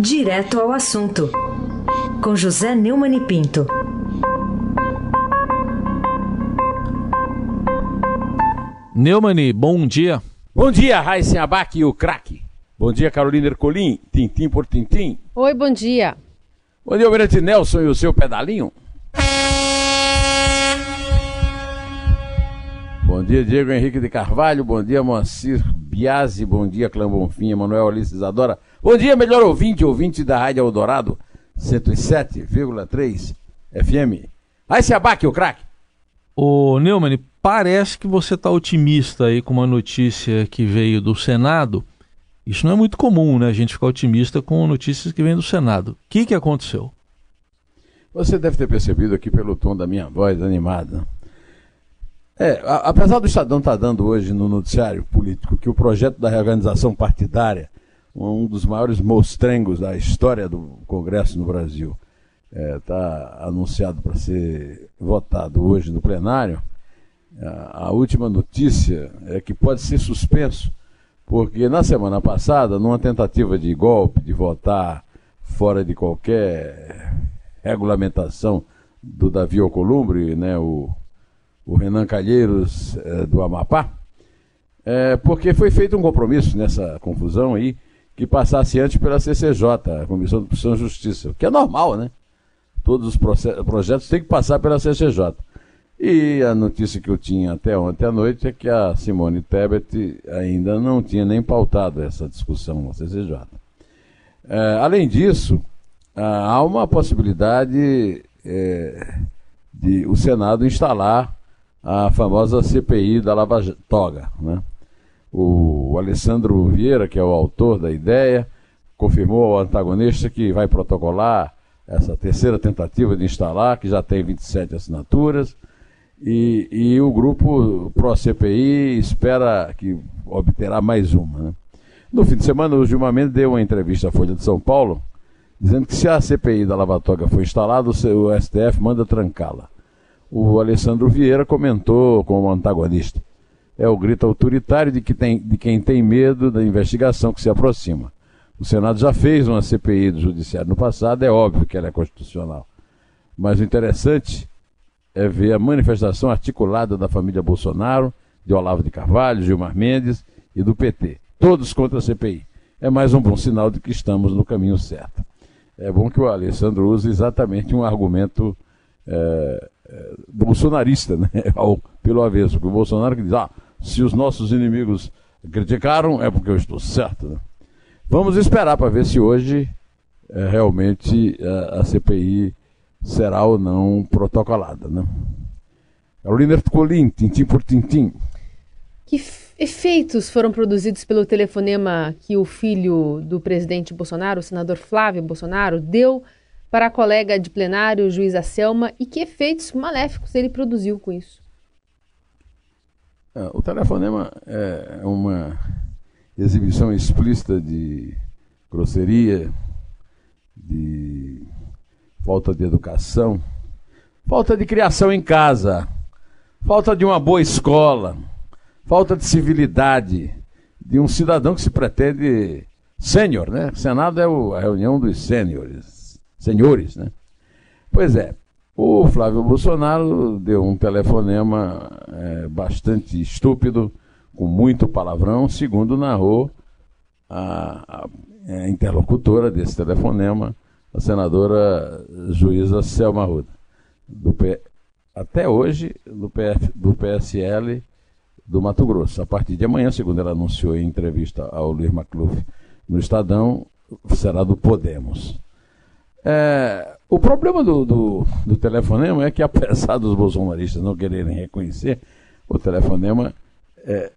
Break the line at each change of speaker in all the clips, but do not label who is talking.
Direto ao assunto, com José Neumann e Pinto.
Neumani, bom dia.
Bom dia, Raíssen Abac e o craque. Bom dia, Carolina Ercolim, tintim por tintim.
Oi, bom dia.
Bom dia, Almirante Nelson e o seu pedalinho. Bom dia, Diego Henrique de Carvalho. Bom dia, Moacir Biasi. Bom dia, Clã Bonfim, Emanuel Alice Isadora. Bom dia, melhor ouvinte, ouvinte da Rádio Eldorado, 107,3 FM. Aí se abaque o craque.
Ô, Neumann, parece que você está otimista aí com uma notícia que veio do Senado. Isso não é muito comum, né? A gente ficar otimista com notícias que vêm do Senado. O que, que aconteceu?
Você deve ter percebido aqui pelo tom da minha voz animada. É, a, apesar do Estadão estar tá dando hoje no noticiário político que o projeto da reorganização partidária, um dos maiores mostrengos da história do Congresso no Brasil, está é, tá anunciado para ser votado hoje no plenário, a, a última notícia é que pode ser suspenso, porque na semana passada, numa tentativa de golpe, de votar fora de qualquer regulamentação do Davi Alcolumbre, né, o o Renan Calheiros é, do Amapá, é, porque foi feito um compromisso nessa confusão aí que passasse antes pela CCJ, a Comissão de Constituição e Justiça, que é normal, né? Todos os projetos têm que passar pela CCJ. E a notícia que eu tinha até ontem à noite é que a Simone Tebet ainda não tinha nem pautado essa discussão na CCJ. É, além disso, há uma possibilidade é, de o Senado instalar a famosa CPI da Lava Toga. Né? O Alessandro Vieira, que é o autor da ideia, confirmou ao antagonista que vai protocolar essa terceira tentativa de instalar, que já tem 27 assinaturas, e, e o grupo pró-CPI espera que obterá mais uma. Né? No fim de semana, o Gilmar Mendes deu uma entrevista à Folha de São Paulo, dizendo que se a CPI da Lava Toga for instalada, o STF manda trancá-la o Alessandro Vieira comentou como antagonista. É o grito autoritário de, que tem, de quem tem medo da investigação que se aproxima. O Senado já fez uma CPI do Judiciário no passado, é óbvio que ela é constitucional. Mas o interessante é ver a manifestação articulada da família Bolsonaro, de Olavo de Carvalho, Gilmar Mendes e do PT. Todos contra a CPI. É mais um bom sinal de que estamos no caminho certo. É bom que o Alessandro use exatamente um argumento é, bolsonarista, né? Ao, pelo avesso. O Bolsonaro que diz, ah, se os nossos inimigos criticaram, é porque eu estou certo. Né? Vamos esperar para ver se hoje é, realmente a, a CPI será ou não protocolada. Né? Carolina Ercolim, tintim por tintim.
Que efeitos foram produzidos pelo telefonema que o filho do presidente Bolsonaro, o senador Flávio Bolsonaro, deu para a colega de plenário, juíza Selma, e que efeitos maléficos ele produziu com isso?
É, o telefonema é uma exibição explícita de grosseria, de falta de educação, falta de criação em casa, falta de uma boa escola, falta de civilidade de um cidadão que se pretende sênior, né? O Senado é a reunião dos sêniores senhores, né? Pois é, o Flávio Bolsonaro deu um telefonema é, bastante estúpido, com muito palavrão, segundo narrou a, a, a interlocutora desse telefonema, a senadora juíza Selma Ruda, do P, até hoje do, PF, do PSL do Mato Grosso. A partir de amanhã, segundo ela anunciou em entrevista ao Luiz Macluf no Estadão, será do Podemos. É, o problema do, do, do, telefonema é que, apesar dos bolsonaristas não quererem reconhecer, o telefonema é,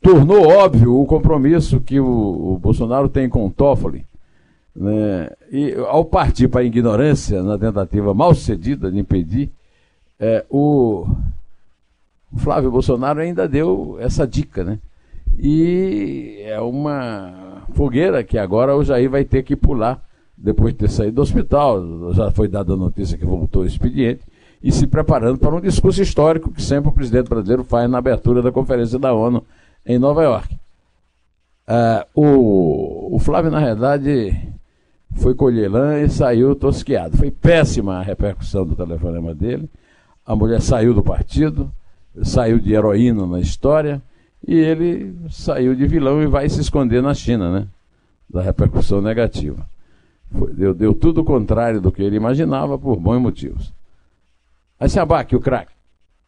tornou óbvio o compromisso que o, o Bolsonaro tem com o Toffoli. Né? E ao partir para a ignorância, na tentativa mal sucedida de impedir, é, o Flávio Bolsonaro ainda deu essa dica, né? E é uma fogueira que agora o Jair vai ter que pular depois de ter saído do hospital, já foi dada a notícia que voltou o expediente, e se preparando para um discurso histórico que sempre o presidente brasileiro faz na abertura da Conferência da ONU em Nova York. Uh, o, o, Flávio, na realidade, foi colher lã e saiu tosqueado. Foi péssima a repercussão do telefonema dele. A mulher saiu do partido, saiu de heroína na história e ele saiu de vilão e vai se esconder na China, né? Da repercussão negativa. Deu, deu tudo o contrário do que ele imaginava por bons motivos. Aí se abaque o craque.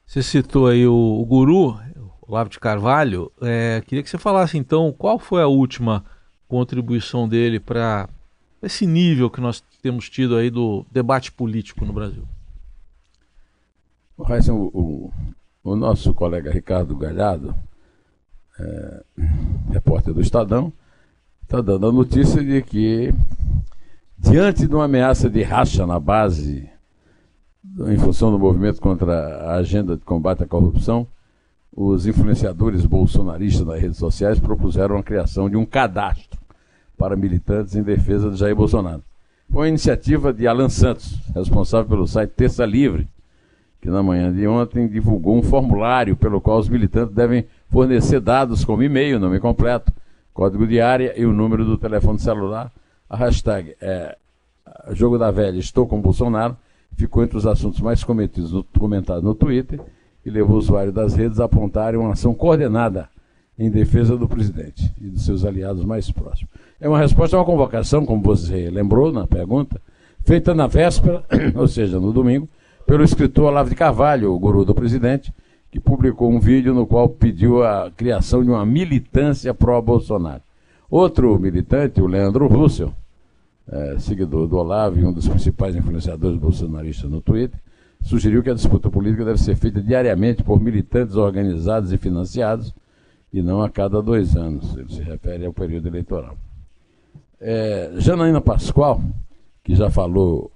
Você citou aí o, o guru, o Lavo de Carvalho. É, queria que você falasse então qual foi a última contribuição dele para esse nível que nós temos tido aí do debate político no Brasil.
O, o, o nosso colega Ricardo Galhardo, é, repórter do Estadão, está dando a notícia de que, diante de uma ameaça de racha na base, em função do movimento contra a agenda de combate à corrupção, os influenciadores bolsonaristas nas redes sociais propuseram a criação de um cadastro para militantes em defesa de Jair Bolsonaro. Foi uma iniciativa de Alan Santos, responsável pelo site Terça Livre, que na manhã de ontem divulgou um formulário pelo qual os militantes devem fornecer dados como e-mail, nome completo, código de área e o número do telefone celular. A hashtag é Jogo da Velha Estou com Bolsonaro ficou entre os assuntos mais cometidos no, comentados no Twitter e levou o usuário das redes a apontarem uma ação coordenada em defesa do presidente e dos seus aliados mais próximos. É uma resposta a uma convocação, como você lembrou na pergunta, feita na véspera, ou seja, no domingo, pelo escritor Olavo de Carvalho, o guru do presidente, que publicou um vídeo no qual pediu a criação de uma militância pró-Bolsonaro. Outro militante, o Leandro Russell, é, seguidor do Olavo e um dos principais influenciadores bolsonaristas no Twitter, sugeriu que a disputa política deve ser feita diariamente por militantes organizados e financiados e não a cada dois anos. Ele se refere ao período eleitoral. É, Janaína Pascoal, que já falou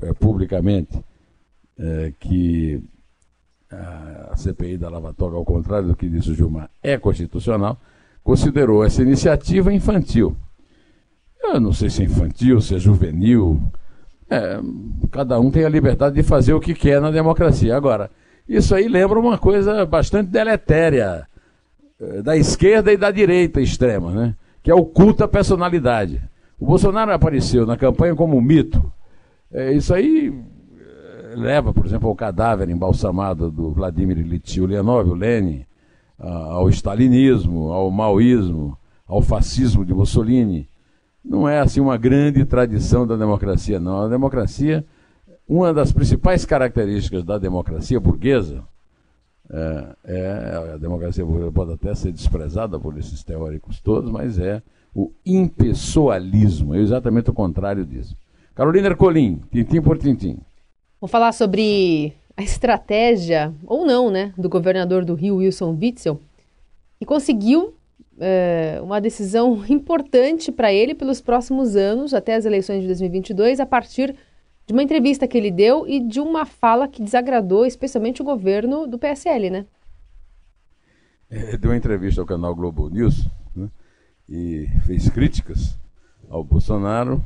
é, publicamente é, que a CPI da Lava Toga, ao contrário do que disse o Gilmar, é constitucional, considerou essa iniciativa infantil. Eu não sei se é infantil, se é juvenil. É, cada um tem a liberdade de fazer o que quer na democracia. Agora, isso aí lembra uma coisa bastante deletéria é, da esquerda e da direita extrema, né? que é o culto à personalidade. O Bolsonaro apareceu na campanha como um mito. É, isso aí é, leva, por exemplo, ao cadáver embalsamado do Vladimir Ilyich Ulyanov, o Lenin, ao stalinismo, ao maoísmo, ao fascismo de Mussolini não é assim uma grande tradição da democracia, não. A democracia, uma das principais características da democracia burguesa, é, é, a democracia burguesa pode até ser desprezada por esses teóricos todos, mas é o impessoalismo, é exatamente o contrário disso. Carolina Ercolim, tintim por tintim.
Vou falar sobre a estratégia, ou não, né, do governador do Rio, Wilson Witzel, que conseguiu é, uma decisão importante para ele pelos próximos anos, até as eleições de 2022, a partir de uma entrevista que ele deu e de uma fala que desagradou especialmente o governo do PSL, né?
É, deu uma entrevista ao canal Globo News né, e fez críticas ao Bolsonaro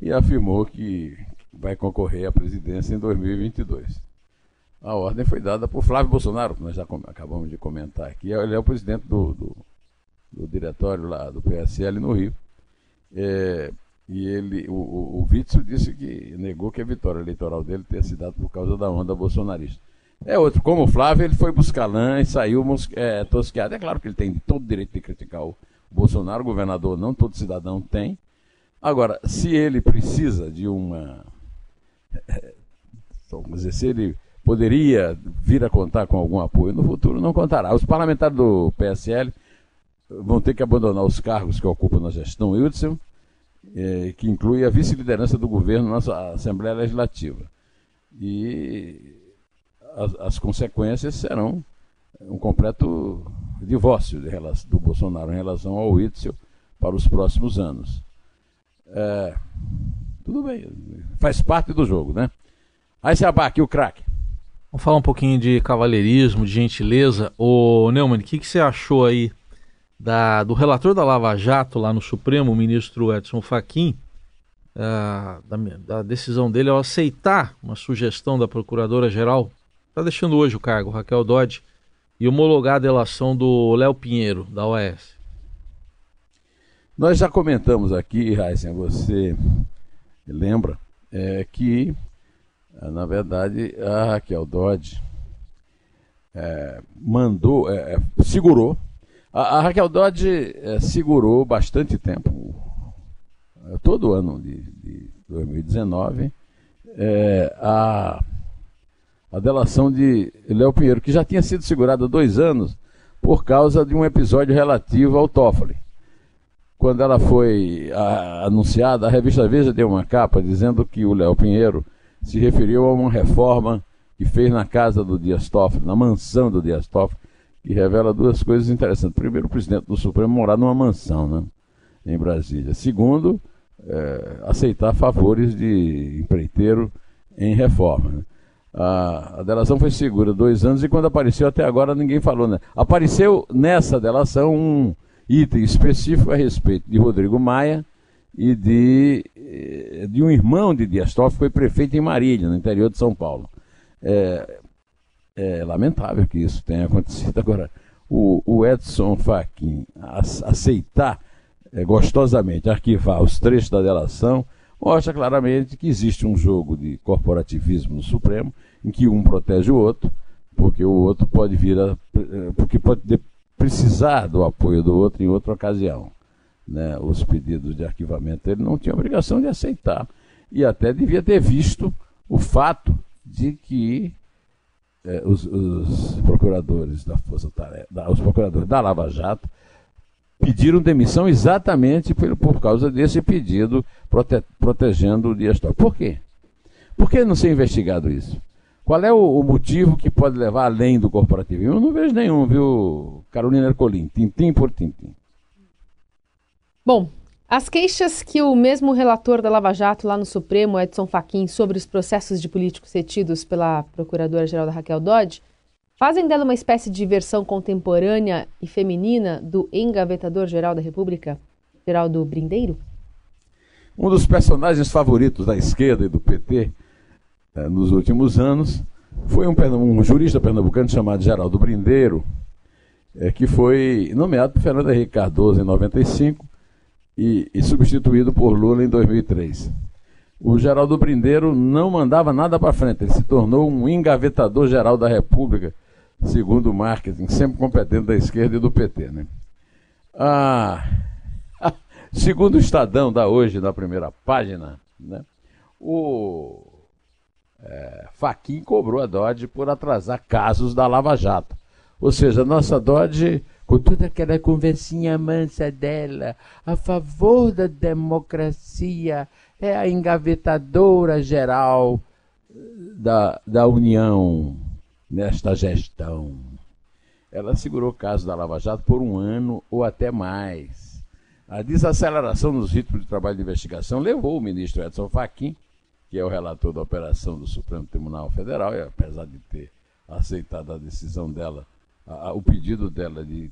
e afirmou que vai concorrer à presidência em 2022. A ordem foi dada por Flávio Bolsonaro, que nós já acabamos de comentar aqui. Ele é o presidente do, do do diretório lá do PSL no Rio. É, e ele, o, o, o Witzel disse que negou que a vitória eleitoral dele tenha sido dada por causa da onda bolsonarista. É outro, como o Flávio, ele foi buscar lã e saiu é, tosqueado. É claro que ele tem todo o direito de criticar o Bolsonaro, o governador não, todo cidadão tem. Agora, se ele precisa de uma. Vamos dizer, se ele poderia vir a contar com algum apoio no futuro, não contará. Os parlamentares do PSL vão ter que abandonar os cargos que ocupam na gestão Wilson, é, que inclui a vice-liderança do governo na Assembleia Legislativa. E as, as, consequências serão um completo divórcio do Bolsonaro em relação ao Witzel para os próximos anos. É, tudo bem, faz parte do jogo, né? Aí se abaque o craque.
Vamos falar um pouquinho de cavalheirismo, de gentileza. Ô Neumann, o que, que você achou aí da, do relator da Lava Jato lá no Supremo, o ministro Edson Fachin, uh, da, da, decisão dele ao aceitar uma sugestão da Procuradora-Geral, está deixando hoje o cargo, Raquel Dodge, e homologar a delação do Léo Pinheiro, da OAS.
Nós já comentamos aqui, Raíssen, você lembra, é, que, na verdade, a Raquel Dodge é, mandou, é, é segurou, a, a, Raquel Dodge é, segurou bastante tempo, é, todo ano de, de 2019, a, a delação de Léo Pinheiro, que já tinha sido segurada há dois anos por causa de um episódio relativo ao Toffoli. Quando ela foi a, anunciada, a revista Veja deu uma capa dizendo que o Léo Pinheiro se referiu a uma reforma que fez na casa do Dias Toffoli, na mansão do Dias Toffoli, que revela duas coisas interessantes. Primeiro, o presidente do Supremo morar numa mansão, né, em Brasília. Segundo, é, aceitar favores de empreiteiro em reforma. Né. A, a, delação foi segura dois anos e quando apareceu até agora ninguém falou. Né? Apareceu nessa delação um item específico a respeito de Rodrigo Maia e de, eh, de um irmão de Dias Toffoli, que foi prefeito em Marília, no interior de São Paulo. É, é lamentável que isso tenha acontecido. Agora, o, o Edson Fachin aceitar é, gostosamente arquivar os trechos da delação mostra claramente que existe um jogo de corporativismo no Supremo, em que um protege o outro, porque o outro pode vir a. Eh, porque pode precisar do apoio do outro em outra ocasião. Né? Os pedidos de arquivamento ele não tinha obrigação de aceitar. E até devia ter visto o fato de que eh, os, os, procuradores da Força Tarefa, os procuradores da Lava Jato pediram demissão exatamente por, por causa desse pedido prote, protegendo o Dias Toffoli. Por quê? Por que não ser investigado isso? Qual é o, o, motivo que pode levar além do corporativismo? Eu não vejo nenhum, viu, Carolina Ercolim? Tintim por tintim.
Bom, as queixas que o mesmo relator da Lava Jato lá no Supremo, Edson Fachin, sobre os processos de políticos retidos pela Procuradora-Geral da Raquel Dodge, fazem dela uma espécie de versão contemporânea e feminina do engavetador-geral da República, Geraldo Brindeiro?
Um dos personagens favoritos da esquerda e do PT é, nos últimos anos foi um, um, jurista pernambucano chamado Geraldo Brindeiro, é, que foi nomeado por Fernando Henrique Cardoso em 95 e, e substituído por Lula em 2003. O Geraldo Brindeiro não mandava nada para frente, ele se tornou um engavetador geral da República, segundo o marketing, sempre competente da esquerda e do PT. Né? Ah, segundo o Estadão da hoje, na primeira página, né, o é, Faquin cobrou a Dodge por atrasar casos da Lava Jato. Ou seja, a nossa Dodge, com toda aquela conversinha mansa dela, a favor da democracia, é a engavetadora geral da, da União nesta gestão. Ela segurou o caso da Lava Jato por um ano ou até mais. A desaceleração nos ritmos de trabalho de investigação levou o ministro Edson Fachin que é o relator da operação do Supremo Tribunal Federal, e apesar de ter aceitado a decisão dela, a, a, o pedido dela de, de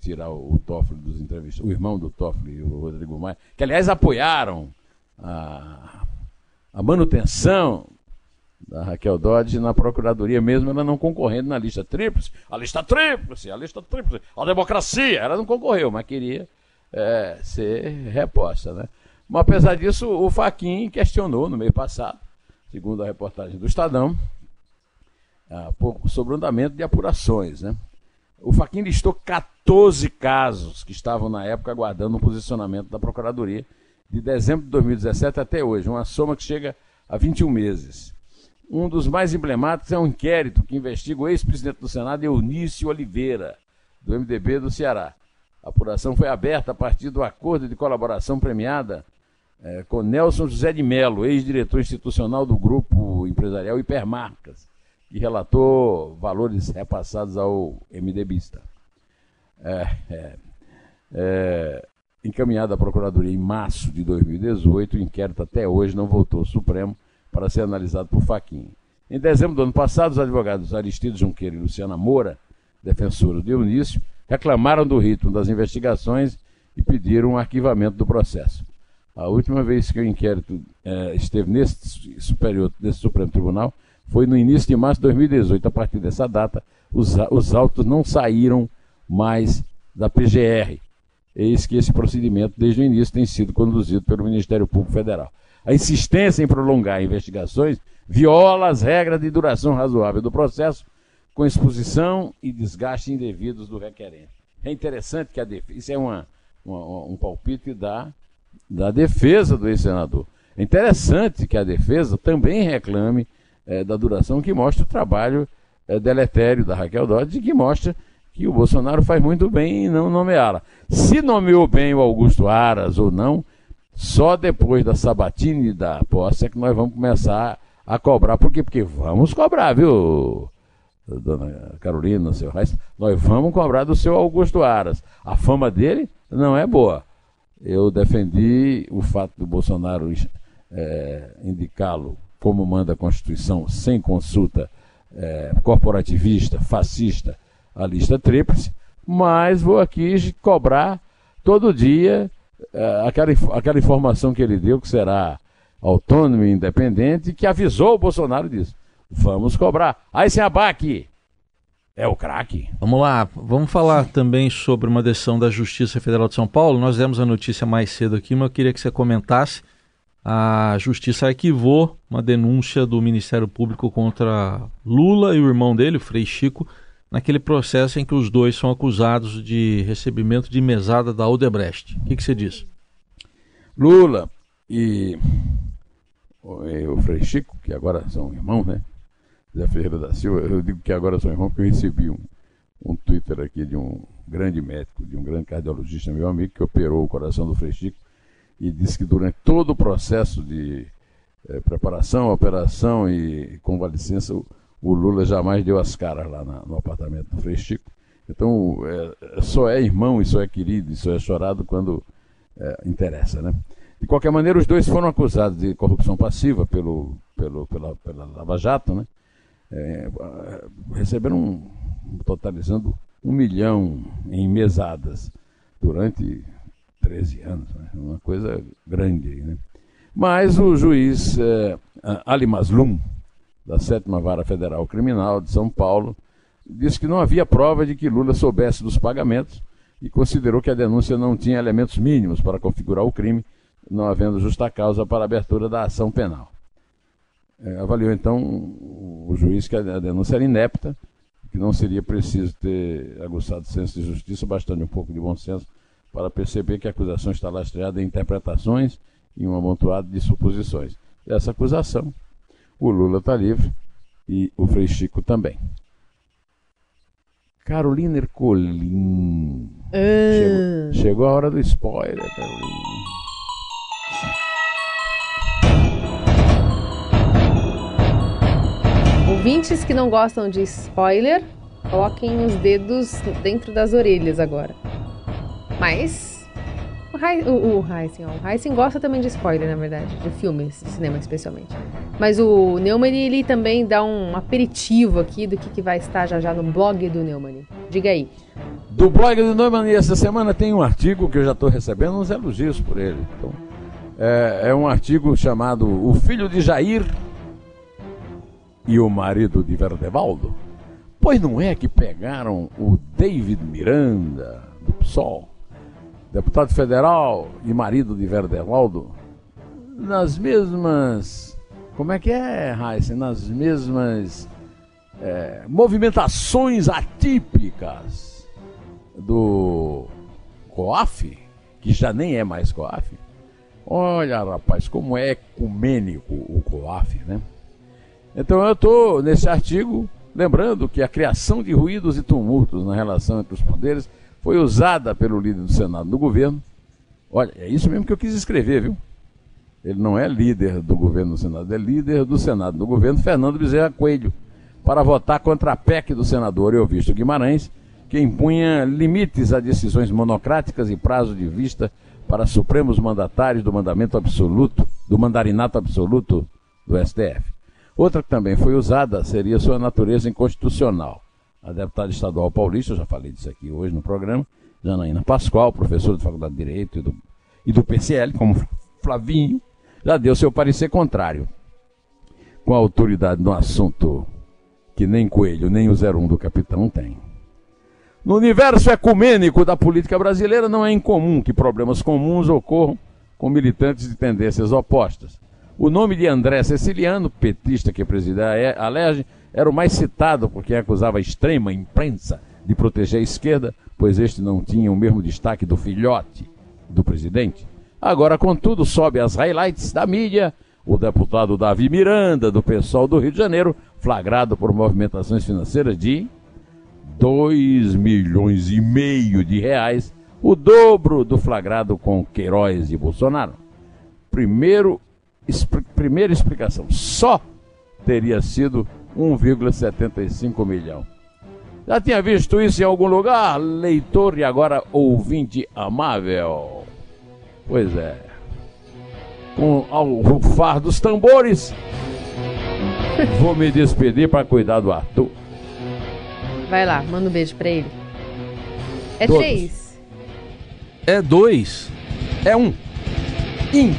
tirar o, Toffoli dos entrevistas, o irmão do Toffoli e o Rodrigo Maia, que aliás apoiaram a, a manutenção da Raquel Dodge na Procuradoria, mesmo ela não concorrendo na lista tríplice. A lista tríplice, a lista tríplice, a democracia. Ela não concorreu, mas queria é, ser reposta. Né? Mas apesar disso, o Faquin questionou no mês passado, segundo a reportagem do Estadão, sobre o andamento de apurações. Né? O Faquin listou 14 casos que estavam na época aguardando o posicionamento da Procuradoria, de dezembro de 2017 até hoje, uma soma que chega a 21 meses. Um dos mais emblemáticos é um inquérito que investiga o ex-presidente do Senado, Eunício Oliveira, do MDB do Ceará. A apuração foi aberta a partir do acordo de colaboração premiada é, com Nelson José de Mello, ex-diretor institucional do grupo empresarial Hipermarcas, que relatou valores repassados ao MDBista. É, é, é, encaminhado à Procuradoria em março de 2018, o inquérito até hoje não voltou ao Supremo para ser analisado por Faquinha. Em dezembro do ano passado, os advogados Aristides Junqueira e Luciana Moura, defensores de Eunício, reclamaram do ritmo das investigações e pediram um arquivamento do processo. A última vez que o inquérito é, esteve nesse superior, nesse Supremo Tribunal, foi no início de março de 2018. A partir dessa data, os, os autos não saíram mais da PGR, Eis que esse procedimento, desde o início, tem sido conduzido pelo Ministério Público Federal. A insistência em prolongar investigações viola as regras de duração razoável do processo, com exposição e desgaste indevidos do requerente. É interessante que a defesa, isso é uma, uma, um palpite da, da defesa do ex-senador. É interessante que a defesa também reclame é, da duração que mostra o trabalho é, deletério da Raquel Dodge e que mostra que o Bolsonaro faz muito bem em não nomeá-la. Se nomeou bem o Augusto Aras ou não, só depois da sabatina e da posse é que nós vamos começar a cobrar. Por quê? Porque vamos cobrar, viu, dona Carolina, seu Reis? Nós vamos cobrar do seu Augusto Aras. A fama dele não é boa. Eu defendi o fato do Bolsonaro é, indicá-lo como manda a Constituição, sem consulta é, corporativista, fascista, a lista tríplice, mas vou aqui cobrar todo dia é, aquela, aquela informação que ele deu, que será autônomo e independente, que avisou o Bolsonaro disso. Vamos cobrar. Aí sem abaque. É o craque.
Vamos lá, vamos falar também sobre uma decisão da Justiça Federal de São Paulo. Nós demos a notícia mais cedo aqui, mas eu queria que você comentasse. A Justiça arquivou uma denúncia do Ministério Público contra Lula e o irmão dele, o Frei Chico, naquele processo em que os dois são acusados de recebimento de mesada da Odebrecht. O que, que você diz?
Lula e o Frei Chico, que agora são irmãos, né? Zé Ferreira da Silva, eu digo que agora são irmãos porque eu recebi um, um Twitter aqui de um grande médico, de um grande cardiologista, meu amigo, que operou o coração do Frei Chico e disse que durante todo o processo de eh, preparação, operação e convalescença, o, o, Lula jamais deu as caras lá na, no apartamento do Frei Chico. Então, é, só é irmão e só é querido e só é chorado quando é, interessa, né? De qualquer maneira, os dois foram acusados de corrupção passiva pelo, pelo, pela, pela Lava Jato, né? É, receberam, totalizando um milhão em mesadas durante 13 anos, né? uma coisa grande. Né? Mas o juiz é, Ali Maslum, da sétima vara federal criminal de São Paulo, disse que não havia prova de que Lula soubesse dos pagamentos e considerou que a denúncia não tinha elementos mínimos para configurar o crime não havendo justa causa para a abertura da ação penal. É, avaliou então o juiz que a denúncia era inepta, que não seria preciso ter aguçado senso de justiça, bastante um pouco de bom senso, para perceber que a acusação está lastreada em interpretações e um amontoado de suposições. Essa acusação, o Lula está livre e o Frei Chico também. Carolina Ercolim. Uh. Chegou, chegou a hora do spoiler, Carolina.
Ouvintes que não gostam de spoiler, coloquem os dedos dentro das orelhas agora. Mas o, Heisen, o, Heisen, gosta também de spoiler, na verdade, de filmes, de cinema especialmente. Mas o Neumann, ele também dá um aperitivo aqui do que, que vai estar já já no blog do Neumann. Diga aí.
Do blog do Neumann, essa semana tem um artigo que eu já estou recebendo uns elogios por ele. Então, é, é um artigo chamado O Filho de Jair e o marido de Verdevaldo? Pois não é que pegaram o David Miranda, do PSOL, deputado federal e marido de Verdevaldo, nas mesmas. Como é que é, Raíssa? Nas mesmas é, movimentações atípicas do COAF, que já nem é mais COAF. Olha, rapaz, como é ecumênico o COAF, né? Então eu estou nesse artigo lembrando que a criação de ruídos e tumultos na relação entre os poderes foi usada pelo líder do Senado do governo. Olha, é isso mesmo que eu quis escrever, viu? Ele não é líder do governo do Senado, é líder do Senado do governo, Fernando Bezerra Coelho, para votar contra a PEC do senador Euvisto Guimarães, que impunha limites a decisões monocráticas e prazo de vista para supremos mandatários do mandamento absoluto, do mandarinato absoluto do STF. Outra que também foi usada seria sua natureza inconstitucional. A deputada estadual paulista, eu já falei disso aqui hoje no programa, Janaína Pascoal, professora de Faculdade de Direito e do, e do PCL, como Flavinho, já deu seu parecer contrário. Com a autoridade no assunto que nem Coelho nem o 01 do capitão tem. No universo ecumênico da política brasileira, não é incomum que problemas comuns ocorram com militantes de tendências opostas. O nome de André Ceciliano, petista que presidia a Alerj, era o mais citado por quem acusava a extrema imprensa de proteger a esquerda, pois este não tinha o mesmo destaque do filhote do presidente. Agora, contudo, sobe as highlights da mídia o deputado Davi Miranda, do pessoal do Rio de Janeiro, flagrado por movimentações financeiras de 2 milhões e meio de reais, o dobro do flagrado com Queiroz e Bolsonaro. Primeiro, primeira explicação, só teria sido 1,75 milhão. Já tinha visto isso em algum lugar, leitor e agora ouvinte amável? Pois é. Com ao rufar dos tambores, vou me despedir para cuidar do Arthur.
Vai lá, manda um beijo pra ele. É Todos. três.
É dois.
É um. Em